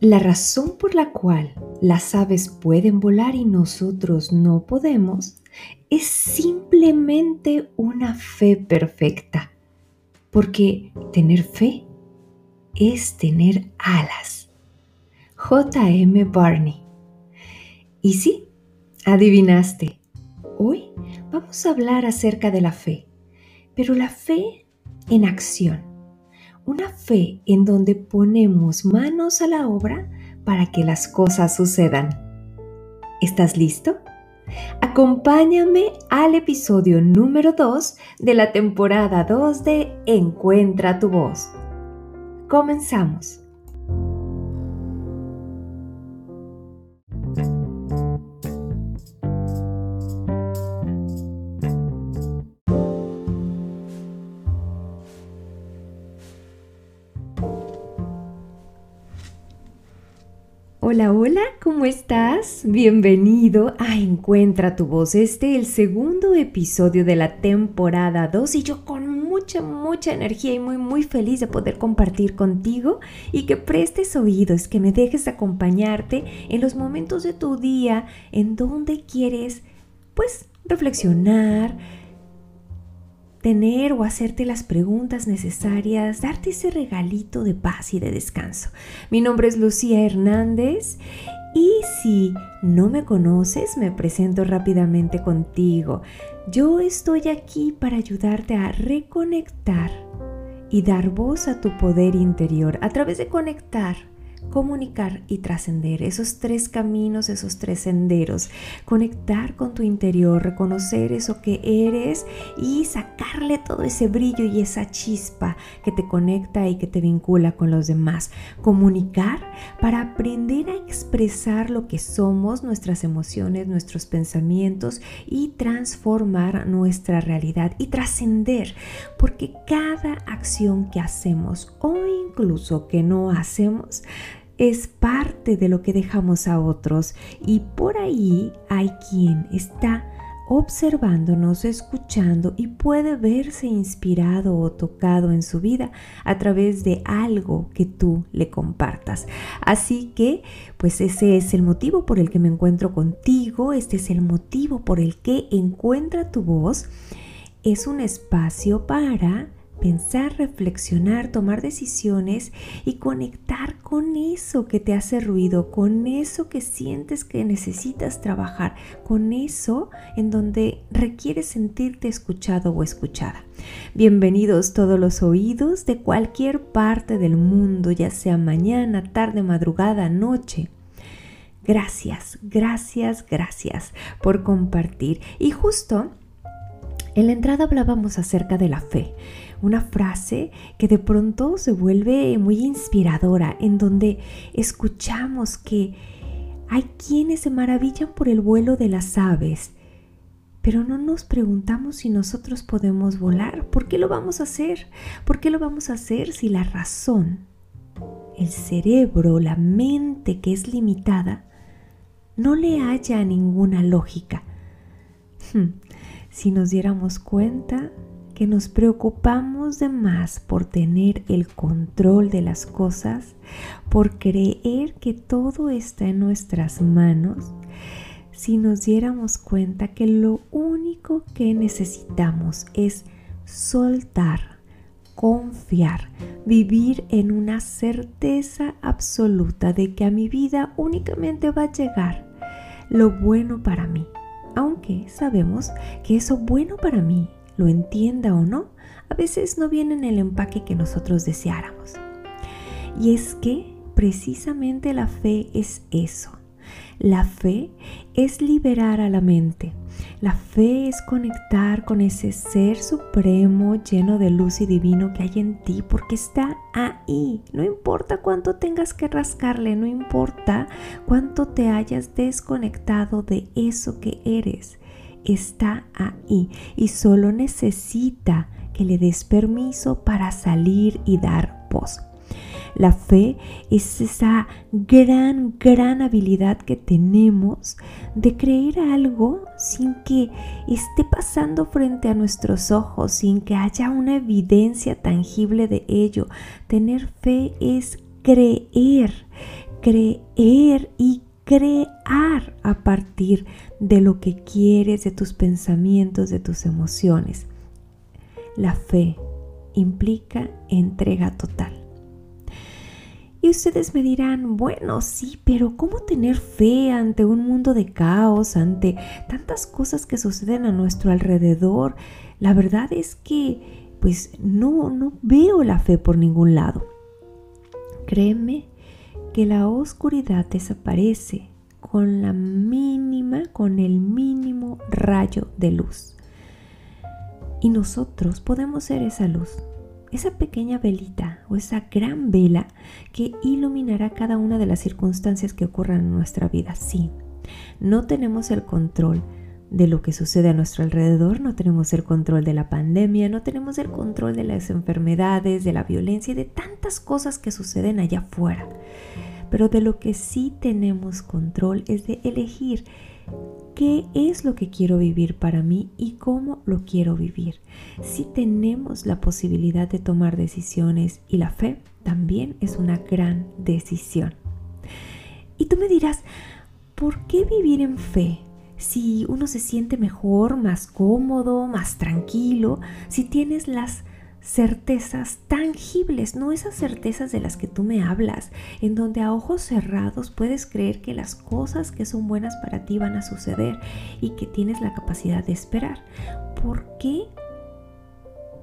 La razón por la cual las aves pueden volar y nosotros no podemos es simplemente una fe perfecta, porque tener fe es tener alas. J.M. Barney. Y sí, adivinaste, hoy vamos a hablar acerca de la fe, pero la fe en acción una fe en donde ponemos manos a la obra para que las cosas sucedan. ¿Estás listo? Acompáñame al episodio número 2 de la temporada 2 de Encuentra tu voz. Comenzamos. Hola, hola, ¿cómo estás? Bienvenido a Encuentra tu voz. Este es el segundo episodio de la temporada 2 y yo con mucha, mucha energía y muy, muy feliz de poder compartir contigo y que prestes oídos, que me dejes acompañarte en los momentos de tu día en donde quieres, pues, reflexionar, tener o hacerte las preguntas necesarias, darte ese regalito de paz y de descanso. Mi nombre es Lucía Hernández y si no me conoces, me presento rápidamente contigo. Yo estoy aquí para ayudarte a reconectar y dar voz a tu poder interior a través de conectar comunicar y trascender, esos tres caminos, esos tres senderos, conectar con tu interior, reconocer eso que eres y sacarle todo ese brillo y esa chispa que te conecta y que te vincula con los demás, comunicar para aprender a expresar lo que somos, nuestras emociones, nuestros pensamientos y transformar nuestra realidad y trascender, porque cada acción que hacemos o incluso que no hacemos, es parte de lo que dejamos a otros y por ahí hay quien está observándonos, escuchando y puede verse inspirado o tocado en su vida a través de algo que tú le compartas. Así que, pues ese es el motivo por el que me encuentro contigo, este es el motivo por el que encuentra tu voz. Es un espacio para pensar, reflexionar, tomar decisiones y conectar con eso que te hace ruido, con eso que sientes que necesitas trabajar, con eso en donde requieres sentirte escuchado o escuchada. Bienvenidos todos los oídos de cualquier parte del mundo, ya sea mañana, tarde, madrugada, noche. Gracias, gracias, gracias por compartir. Y justo en la entrada hablábamos acerca de la fe una frase que de pronto se vuelve muy inspiradora, en donde escuchamos que hay quienes se maravillan por el vuelo de las aves, pero no nos preguntamos si nosotros podemos volar. ¿Por qué lo vamos a hacer? ¿Por qué lo vamos a hacer si la razón, el cerebro, la mente que es limitada, no le haya ninguna lógica? Hmm, si nos diéramos cuenta que nos preocupamos de más por tener el control de las cosas, por creer que todo está en nuestras manos, si nos diéramos cuenta que lo único que necesitamos es soltar, confiar, vivir en una certeza absoluta de que a mi vida únicamente va a llegar lo bueno para mí, aunque sabemos que eso bueno para mí lo entienda o no, a veces no viene en el empaque que nosotros deseáramos. Y es que precisamente la fe es eso. La fe es liberar a la mente. La fe es conectar con ese ser supremo lleno de luz y divino que hay en ti porque está ahí. No importa cuánto tengas que rascarle, no importa cuánto te hayas desconectado de eso que eres está ahí y solo necesita que le des permiso para salir y dar voz. La fe es esa gran, gran habilidad que tenemos de creer algo sin que esté pasando frente a nuestros ojos, sin que haya una evidencia tangible de ello. Tener fe es creer creer y crear a partir de lo que quieres, de tus pensamientos, de tus emociones. La fe implica entrega total. Y ustedes me dirán, bueno, sí, pero ¿cómo tener fe ante un mundo de caos, ante tantas cosas que suceden a nuestro alrededor? La verdad es que, pues, no, no veo la fe por ningún lado. Créeme que la oscuridad desaparece con la mínima, con el mínimo rayo de luz. Y nosotros podemos ser esa luz, esa pequeña velita o esa gran vela que iluminará cada una de las circunstancias que ocurran en nuestra vida. Sí, no tenemos el control de lo que sucede a nuestro alrededor, no tenemos el control de la pandemia, no tenemos el control de las enfermedades, de la violencia y de tantas cosas que suceden allá afuera. Pero de lo que sí tenemos control es de elegir qué es lo que quiero vivir para mí y cómo lo quiero vivir. Si tenemos la posibilidad de tomar decisiones y la fe también es una gran decisión. Y tú me dirás, ¿por qué vivir en fe? Si uno se siente mejor, más cómodo, más tranquilo, si tienes las certezas tangibles, no esas certezas de las que tú me hablas, en donde a ojos cerrados puedes creer que las cosas que son buenas para ti van a suceder y que tienes la capacidad de esperar. ¿Por qué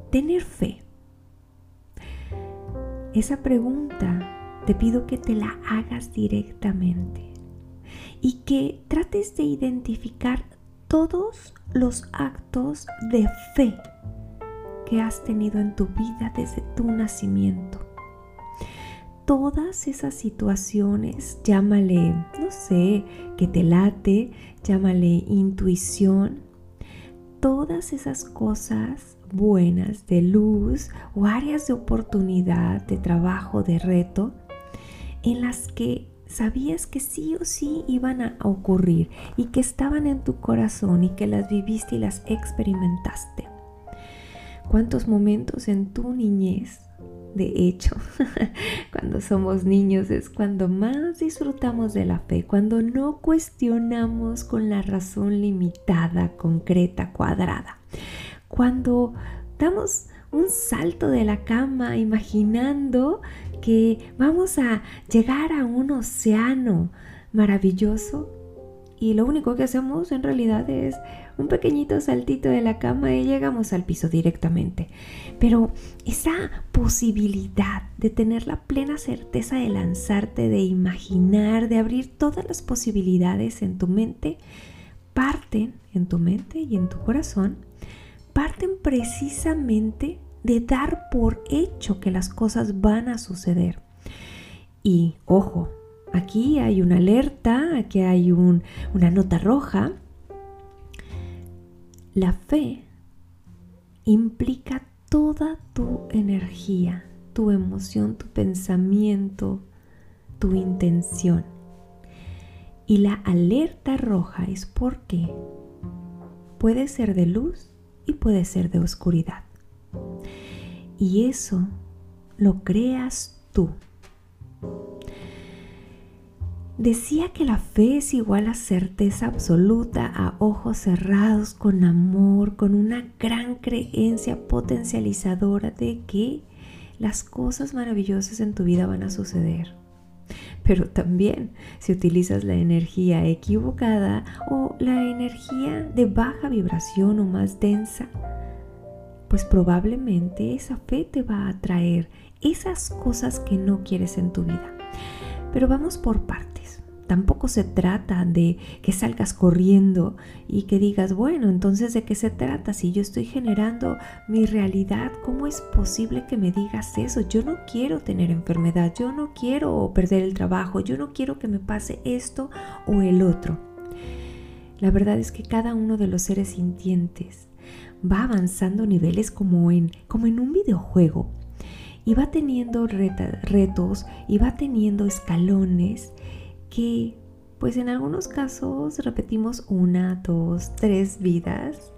tener fe? Esa pregunta te pido que te la hagas directamente y que trates de identificar todos los actos de fe que has tenido en tu vida desde tu nacimiento. Todas esas situaciones, llámale, no sé, que te late, llámale intuición, todas esas cosas buenas de luz o áreas de oportunidad, de trabajo, de reto, en las que sabías que sí o sí iban a ocurrir y que estaban en tu corazón y que las viviste y las experimentaste. ¿Cuántos momentos en tu niñez? De hecho, cuando somos niños es cuando más disfrutamos de la fe, cuando no cuestionamos con la razón limitada, concreta, cuadrada, cuando damos un salto de la cama imaginando que vamos a llegar a un océano maravilloso y lo único que hacemos en realidad es un pequeñito saltito de la cama y llegamos al piso directamente. Pero esa posibilidad de tener la plena certeza de lanzarte, de imaginar, de abrir todas las posibilidades en tu mente, parten en tu mente y en tu corazón, parten precisamente de dar por hecho que las cosas van a suceder. Y ojo, aquí hay una alerta, aquí hay una nota roja la fe implica toda tu energía, tu emoción, tu pensamiento, tu intención. Y la alerta roja es porque puede ser de luz y puede ser de oscuridad. Y eso lo creas tú. Decía que la fe es igual a certeza absoluta, a ojos cerrados, con amor, con una gran creencia potencializadora de que las cosas maravillosas en tu vida van a suceder. Pero también si utilizas la energía equivocada o la energía de baja vibración o más densa, pues probablemente esa fe te va a traer esas cosas que no quieres en tu vida. Pero vamos por partes. Tampoco se trata de que salgas corriendo y que digas, bueno, entonces de qué se trata si yo estoy generando mi realidad, ¿cómo es posible que me digas eso? Yo no quiero tener enfermedad, yo no quiero perder el trabajo, yo no quiero que me pase esto o el otro. La verdad es que cada uno de los seres sintientes va avanzando niveles como en, como en un videojuego y va teniendo retos y va teniendo escalones que pues en algunos casos repetimos una, dos, tres vidas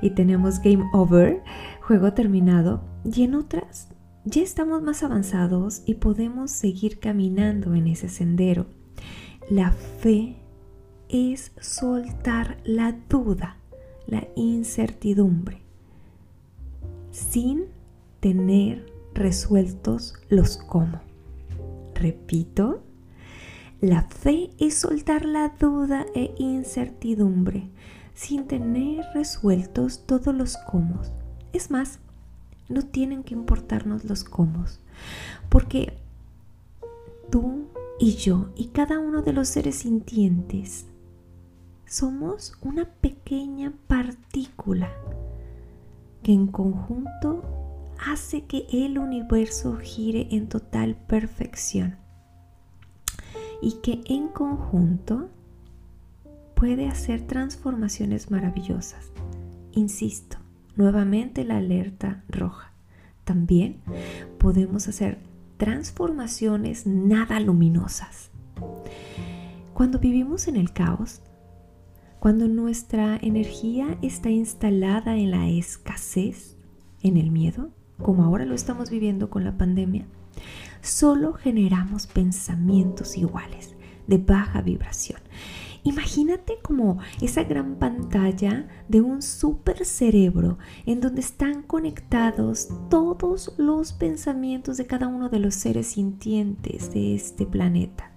y tenemos game over, juego terminado, y en otras ya estamos más avanzados y podemos seguir caminando en ese sendero. La fe es soltar la duda, la incertidumbre, sin tener resueltos los cómo. Repito, la fe es soltar la duda e incertidumbre sin tener resueltos todos los cómo. Es más, no tienen que importarnos los cómo, porque tú y yo y cada uno de los seres sintientes somos una pequeña partícula que en conjunto hace que el universo gire en total perfección y que en conjunto puede hacer transformaciones maravillosas. Insisto, nuevamente la alerta roja. También podemos hacer transformaciones nada luminosas. Cuando vivimos en el caos, cuando nuestra energía está instalada en la escasez, en el miedo, como ahora lo estamos viviendo con la pandemia, solo generamos pensamientos iguales, de baja vibración. Imagínate como esa gran pantalla de un super cerebro en donde están conectados todos los pensamientos de cada uno de los seres sintientes de este planeta.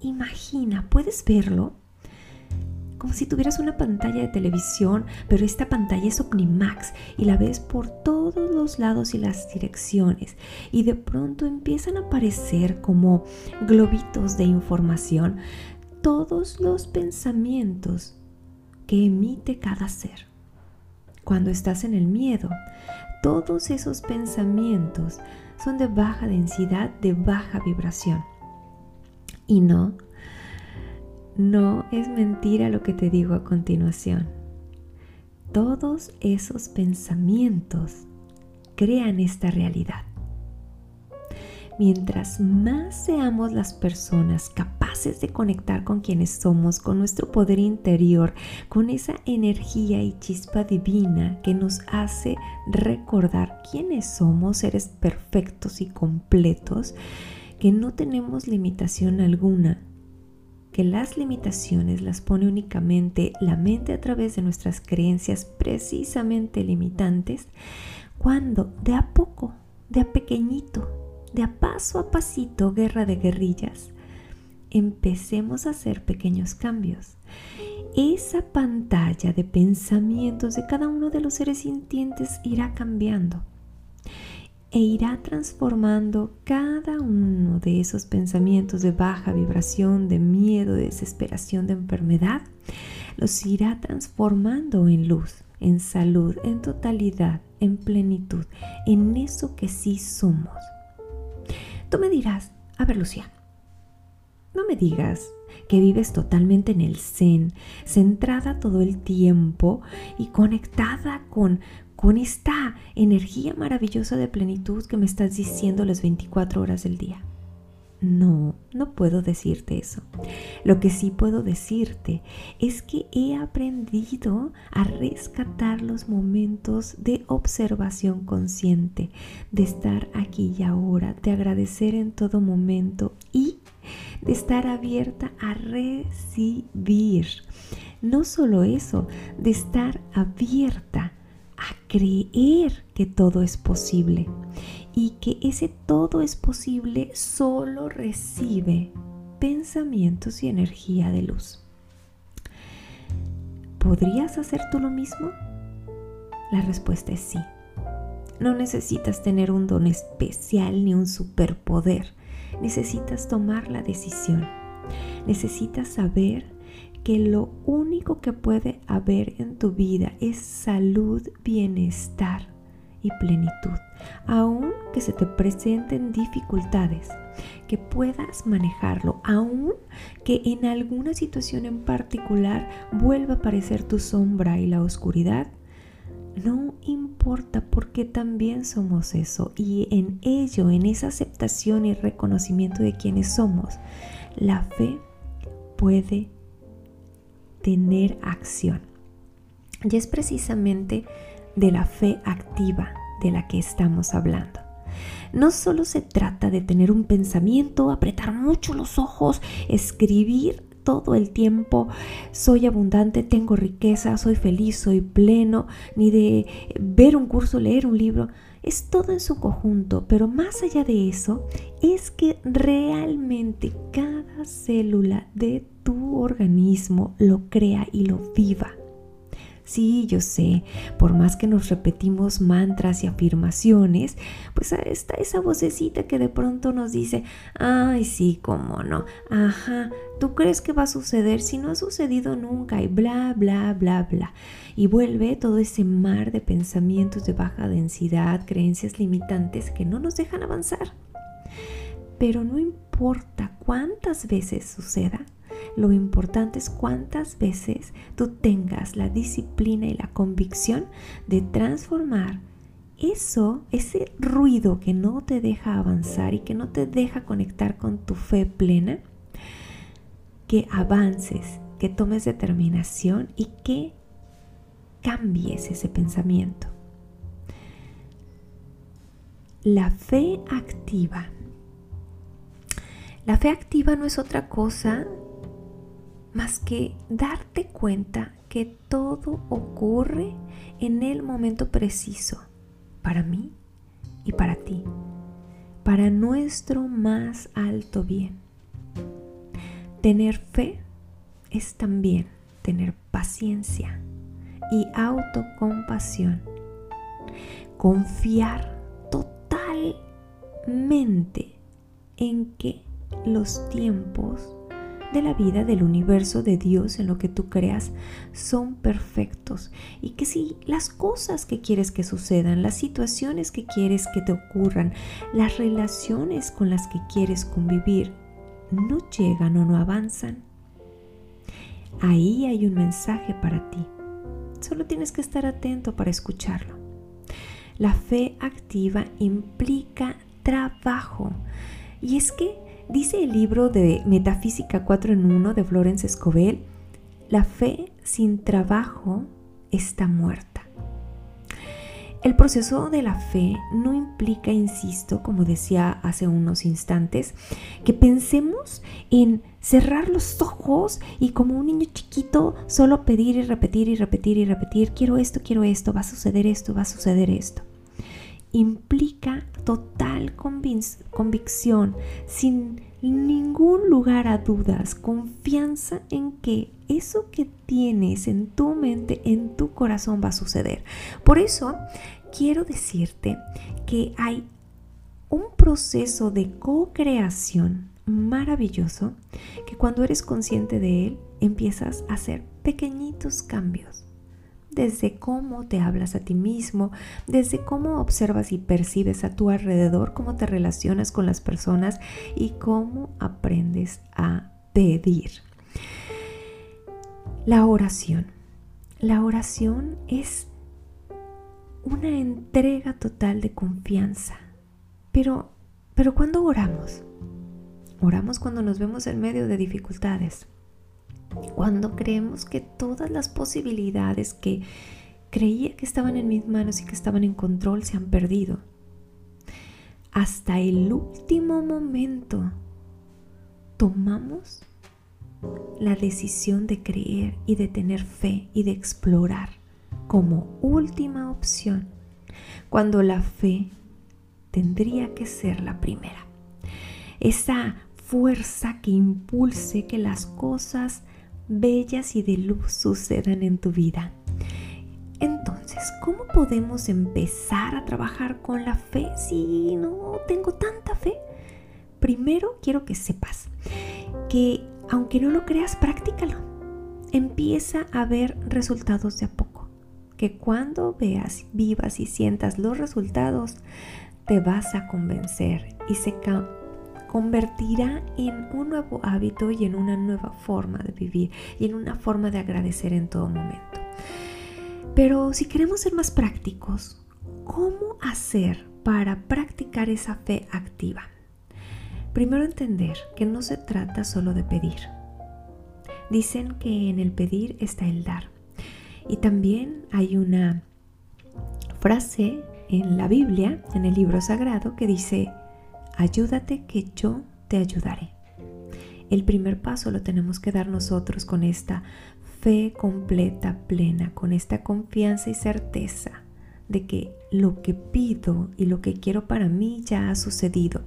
Imagina, ¿puedes verlo? Como si tuvieras una pantalla de televisión, pero esta pantalla es Omnimax y la ves por todos los lados y las direcciones. Y de pronto empiezan a aparecer como globitos de información todos los pensamientos que emite cada ser. Cuando estás en el miedo, todos esos pensamientos son de baja densidad, de baja vibración. Y no, no es mentira lo que te digo a continuación. Todos esos pensamientos crean esta realidad. Mientras más seamos las personas capaces de conectar con quienes somos, con nuestro poder interior, con esa energía y chispa divina que nos hace recordar quiénes somos, seres perfectos y completos, que no tenemos limitación alguna, que las limitaciones las pone únicamente la mente a través de nuestras creencias precisamente limitantes, cuando de a poco, de a pequeñito, de a paso a pasito, guerra de guerrillas, empecemos a hacer pequeños cambios. Esa pantalla de pensamientos de cada uno de los seres sintientes irá cambiando e irá transformando cada uno de esos pensamientos de baja vibración, de miedo, de desesperación, de enfermedad, los irá transformando en luz, en salud, en totalidad, en plenitud, en eso que sí somos. Tú me dirás, a ver Lucía, no me digas que vives totalmente en el zen, centrada todo el tiempo y conectada con, con esta energía maravillosa de plenitud que me estás diciendo las 24 horas del día. No, no puedo decirte eso. Lo que sí puedo decirte es que he aprendido a rescatar los momentos de observación consciente, de estar aquí y ahora, de agradecer en todo momento y de estar abierta a recibir. No solo eso, de estar abierta a creer que todo es posible y que ese todo es posible solo recibe pensamientos y energía de luz. ¿Podrías hacer tú lo mismo? La respuesta es sí. No necesitas tener un don especial ni un superpoder. Necesitas tomar la decisión. Necesitas saber que lo único que puede haber en tu vida es salud, bienestar y plenitud, aun que se te presenten dificultades, que puedas manejarlo, aun que en alguna situación en particular vuelva a aparecer tu sombra y la oscuridad. No importa porque también somos eso y en ello, en esa aceptación y reconocimiento de quienes somos, la fe puede tener acción. Y es precisamente de la fe activa de la que estamos hablando. no solo se trata de tener un pensamiento, apretar mucho los ojos, escribir todo el tiempo, soy abundante, tengo riqueza, soy feliz, soy pleno, ni de ver un curso, leer un libro. Es todo en su conjunto, pero más allá de eso, es que realmente cada célula de tu organismo lo crea y lo viva. Sí, yo sé, por más que nos repetimos mantras y afirmaciones, pues está esa vocecita que de pronto nos dice, ay, sí, cómo no, ajá, tú crees que va a suceder si no ha sucedido nunca y bla, bla, bla, bla. Y vuelve todo ese mar de pensamientos de baja densidad, creencias limitantes que no nos dejan avanzar. Pero no importa cuántas veces suceda, lo importante es cuántas veces tú tengas la disciplina y la convicción de transformar eso, ese ruido que no te deja avanzar y que no te deja conectar con tu fe plena, que avances, que tomes determinación y que cambies ese pensamiento. La fe activa. La fe activa no es otra cosa más que darte cuenta que todo ocurre en el momento preciso, para mí y para ti, para nuestro más alto bien. Tener fe es también tener paciencia y autocompasión. Confiar totalmente en que los tiempos de la vida, del universo, de Dios, en lo que tú creas, son perfectos. Y que si las cosas que quieres que sucedan, las situaciones que quieres que te ocurran, las relaciones con las que quieres convivir, no llegan o no avanzan, ahí hay un mensaje para ti. Solo tienes que estar atento para escucharlo. La fe activa implica trabajo. Y es que Dice el libro de Metafísica 4 en 1 de Florence Escobel, la fe sin trabajo está muerta. El proceso de la fe no implica, insisto, como decía hace unos instantes, que pensemos en cerrar los ojos y como un niño chiquito solo pedir y repetir y repetir y repetir, quiero esto, quiero esto, va a suceder esto, va a suceder esto implica total convicción, sin ningún lugar a dudas, confianza en que eso que tienes en tu mente, en tu corazón va a suceder. Por eso quiero decirte que hay un proceso de co-creación maravilloso que cuando eres consciente de él empiezas a hacer pequeñitos cambios desde cómo te hablas a ti mismo, desde cómo observas y percibes a tu alrededor, cómo te relacionas con las personas y cómo aprendes a pedir. La oración. La oración es una entrega total de confianza. Pero, pero ¿cuándo oramos? Oramos cuando nos vemos en medio de dificultades cuando creemos que todas las posibilidades que creía que estaban en mis manos y que estaban en control se han perdido. Hasta el último momento tomamos la decisión de creer y de tener fe y de explorar como última opción, cuando la fe tendría que ser la primera. Esa fuerza que impulse que las cosas bellas y de luz sucedan en tu vida. Entonces, ¿cómo podemos empezar a trabajar con la fe si no tengo tanta fe? Primero quiero que sepas que aunque no lo creas, practícalo. Empieza a ver resultados de a poco. Que cuando veas, vivas y sientas los resultados, te vas a convencer y se convertirá en un nuevo hábito y en una nueva forma de vivir y en una forma de agradecer en todo momento. Pero si queremos ser más prácticos, ¿cómo hacer para practicar esa fe activa? Primero entender que no se trata solo de pedir. Dicen que en el pedir está el dar. Y también hay una frase en la Biblia, en el libro sagrado, que dice, ayúdate que yo te ayudaré. El primer paso lo tenemos que dar nosotros con esta fe completa, plena, con esta confianza y certeza de que lo que pido y lo que quiero para mí ya ha sucedido.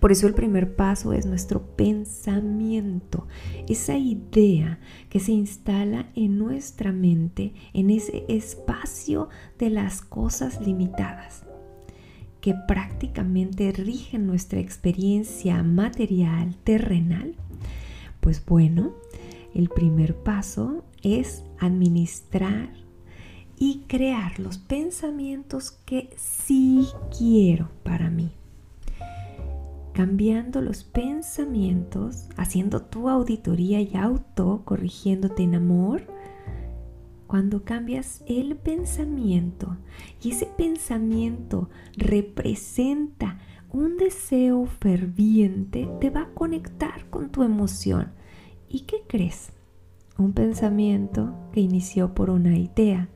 Por eso el primer paso es nuestro pensamiento, esa idea que se instala en nuestra mente, en ese espacio de las cosas limitadas que prácticamente rigen nuestra experiencia material, terrenal, pues bueno, el primer paso es administrar y crear los pensamientos que sí quiero para mí. Cambiando los pensamientos, haciendo tu auditoría y auto corrigiéndote en amor, cuando cambias el pensamiento y ese pensamiento representa un deseo ferviente, te va a conectar con tu emoción. ¿Y qué crees? Un pensamiento que inició por una idea,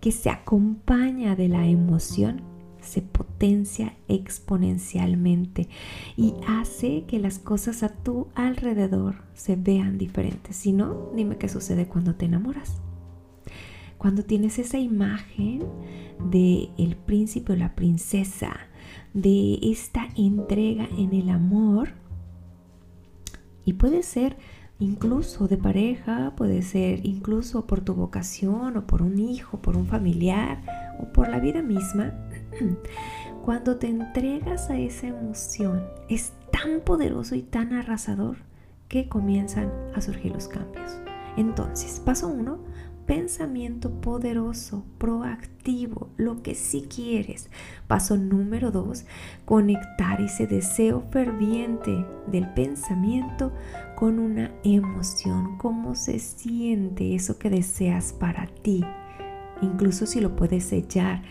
que se acompaña de la emoción, se potencia exponencialmente y hace que las cosas a tu alrededor se vean diferentes. Si no, dime qué sucede cuando te enamoras. Cuando tienes esa imagen de el príncipe o la princesa, de esta entrega en el amor, y puede ser incluso de pareja, puede ser incluso por tu vocación o por un hijo, por un familiar o por la vida misma. Cuando te entregas a esa emoción, es tan poderoso y tan arrasador que comienzan a surgir los cambios. Entonces, paso uno, pensamiento poderoso, proactivo, lo que sí quieres. Paso número dos, conectar ese deseo ferviente del pensamiento con una emoción, cómo se siente eso que deseas para ti. Incluso si lo puedes sellar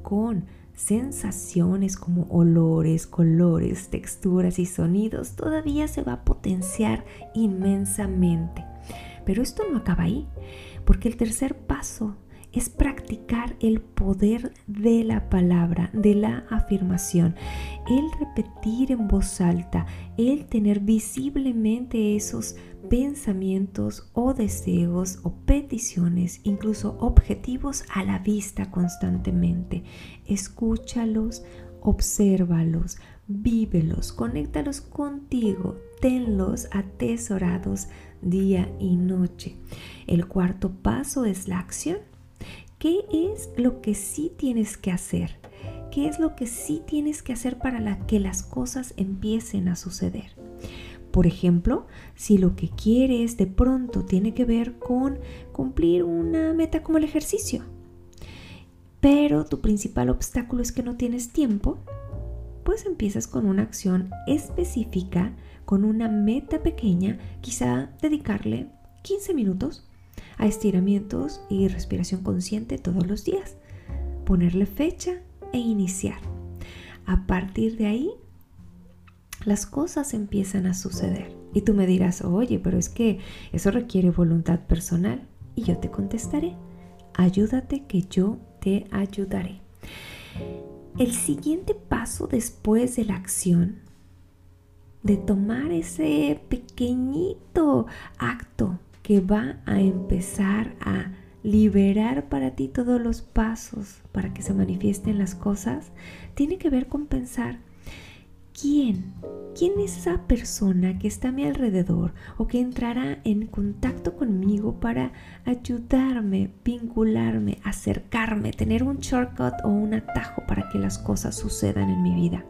con sensaciones como olores, colores, texturas y sonidos, todavía se va a potenciar inmensamente. Pero esto no acaba ahí. Porque el tercer paso es practicar el poder de la palabra, de la afirmación, el repetir en voz alta, el tener visiblemente esos pensamientos o deseos o peticiones, incluso objetivos a la vista constantemente. Escúchalos, obsérvalos, vívelos, conéctalos contigo, tenlos atesorados día y noche. El cuarto paso es la acción. ¿Qué es lo que sí tienes que hacer? ¿Qué es lo que sí tienes que hacer para que las cosas empiecen a suceder? Por ejemplo, si lo que quieres de pronto tiene que ver con cumplir una meta como el ejercicio, pero tu principal obstáculo es que no tienes tiempo, pues empiezas con una acción específica con una meta pequeña, quizá dedicarle 15 minutos a estiramientos y respiración consciente todos los días, ponerle fecha e iniciar. A partir de ahí, las cosas empiezan a suceder. Y tú me dirás, oye, pero es que eso requiere voluntad personal. Y yo te contestaré, ayúdate que yo te ayudaré. El siguiente paso después de la acción de tomar ese pequeñito acto que va a empezar a liberar para ti todos los pasos para que se manifiesten las cosas, tiene que ver con pensar quién, quién es esa persona que está a mi alrededor o que entrará en contacto conmigo para ayudarme, vincularme, acercarme, tener un shortcut o un atajo para que las cosas sucedan en mi vida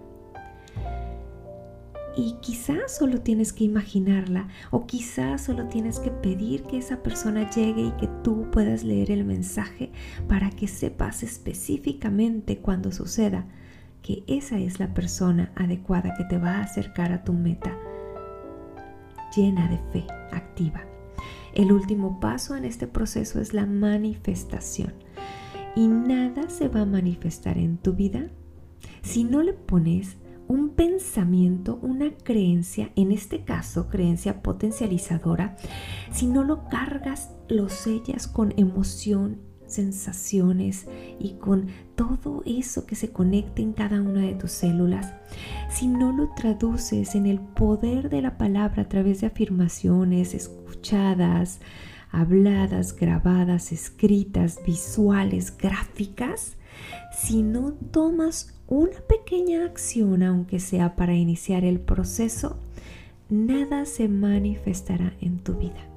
y quizás solo tienes que imaginarla o quizás solo tienes que pedir que esa persona llegue y que tú puedas leer el mensaje para que sepas específicamente cuando suceda que esa es la persona adecuada que te va a acercar a tu meta llena de fe activa. El último paso en este proceso es la manifestación. Y nada se va a manifestar en tu vida si no le pones un pensamiento, una creencia, en este caso creencia potencializadora, si no lo cargas, lo sellas con emoción sensaciones y con todo eso que se conecta en cada una de tus células, si no lo traduces en el poder de la palabra a través de afirmaciones escuchadas, habladas, grabadas, escritas, visuales, gráficas, si no tomas una pequeña acción, aunque sea para iniciar el proceso, nada se manifestará en tu vida.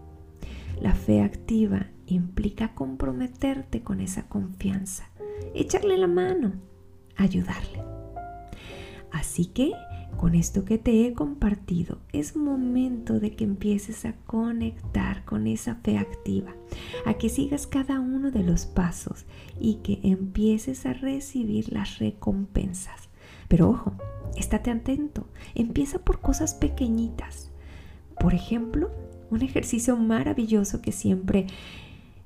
La fe activa implica comprometerte con esa confianza, echarle la mano, ayudarle. Así que, con esto que te he compartido, es momento de que empieces a conectar con esa fe activa, a que sigas cada uno de los pasos y que empieces a recibir las recompensas. Pero ojo, estate atento, empieza por cosas pequeñitas. Por ejemplo, un ejercicio maravilloso que siempre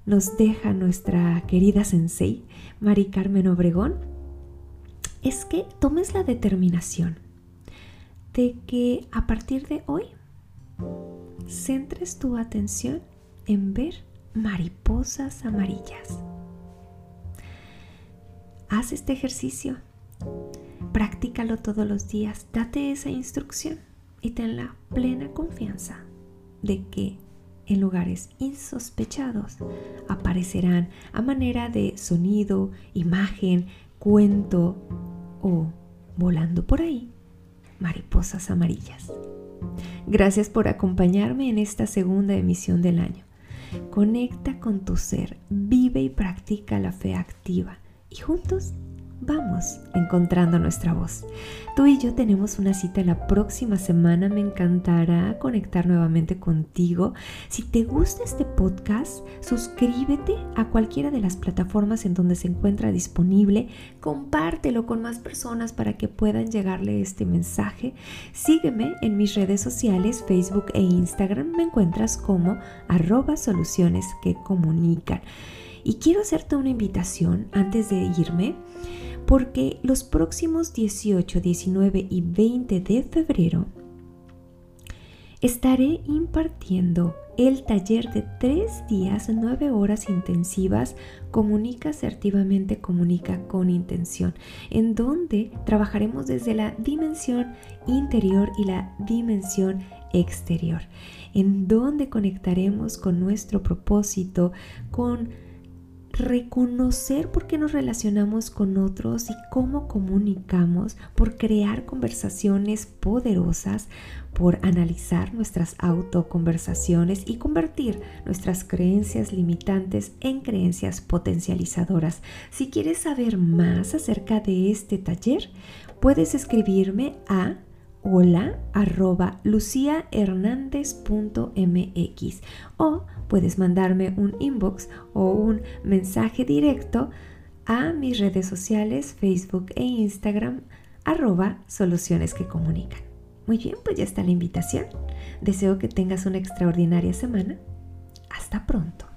nos deja nuestra querida sensei, Mari Carmen Obregón, es que tomes la determinación de que a partir de hoy centres tu atención en ver mariposas amarillas. Haz este ejercicio, practícalo todos los días, date esa instrucción y ten la plena confianza de que en lugares insospechados aparecerán a manera de sonido, imagen, cuento o volando por ahí mariposas amarillas. Gracias por acompañarme en esta segunda emisión del año. Conecta con tu ser, vive y practica la fe activa y juntos vamos encontrando nuestra voz. Tú y yo tenemos una cita la próxima semana. Me encantará conectar nuevamente contigo. Si te gusta este podcast, suscríbete a cualquiera de las plataformas en donde se encuentra disponible. Compártelo con más personas para que puedan llegarle este mensaje. Sígueme en mis redes sociales, Facebook e Instagram. Me encuentras como arroba soluciones que comunican. Y quiero hacerte una invitación antes de irme porque los próximos 18, 19 y 20 de febrero estaré impartiendo el taller de tres días, nueve horas intensivas, comunica asertivamente, comunica con intención, en donde trabajaremos desde la dimensión interior y la dimensión exterior, en donde conectaremos con nuestro propósito, con reconocer por qué nos relacionamos con otros y cómo comunicamos, por crear conversaciones poderosas, por analizar nuestras autoconversaciones y convertir nuestras creencias limitantes en creencias potencializadoras. Si quieres saber más acerca de este taller, puedes escribirme a hola arroba luciahernandez.mx o puedes mandarme un inbox o un mensaje directo a mis redes sociales Facebook e Instagram arroba soluciones que comunican. Muy bien, pues ya está la invitación. Deseo que tengas una extraordinaria semana. Hasta pronto.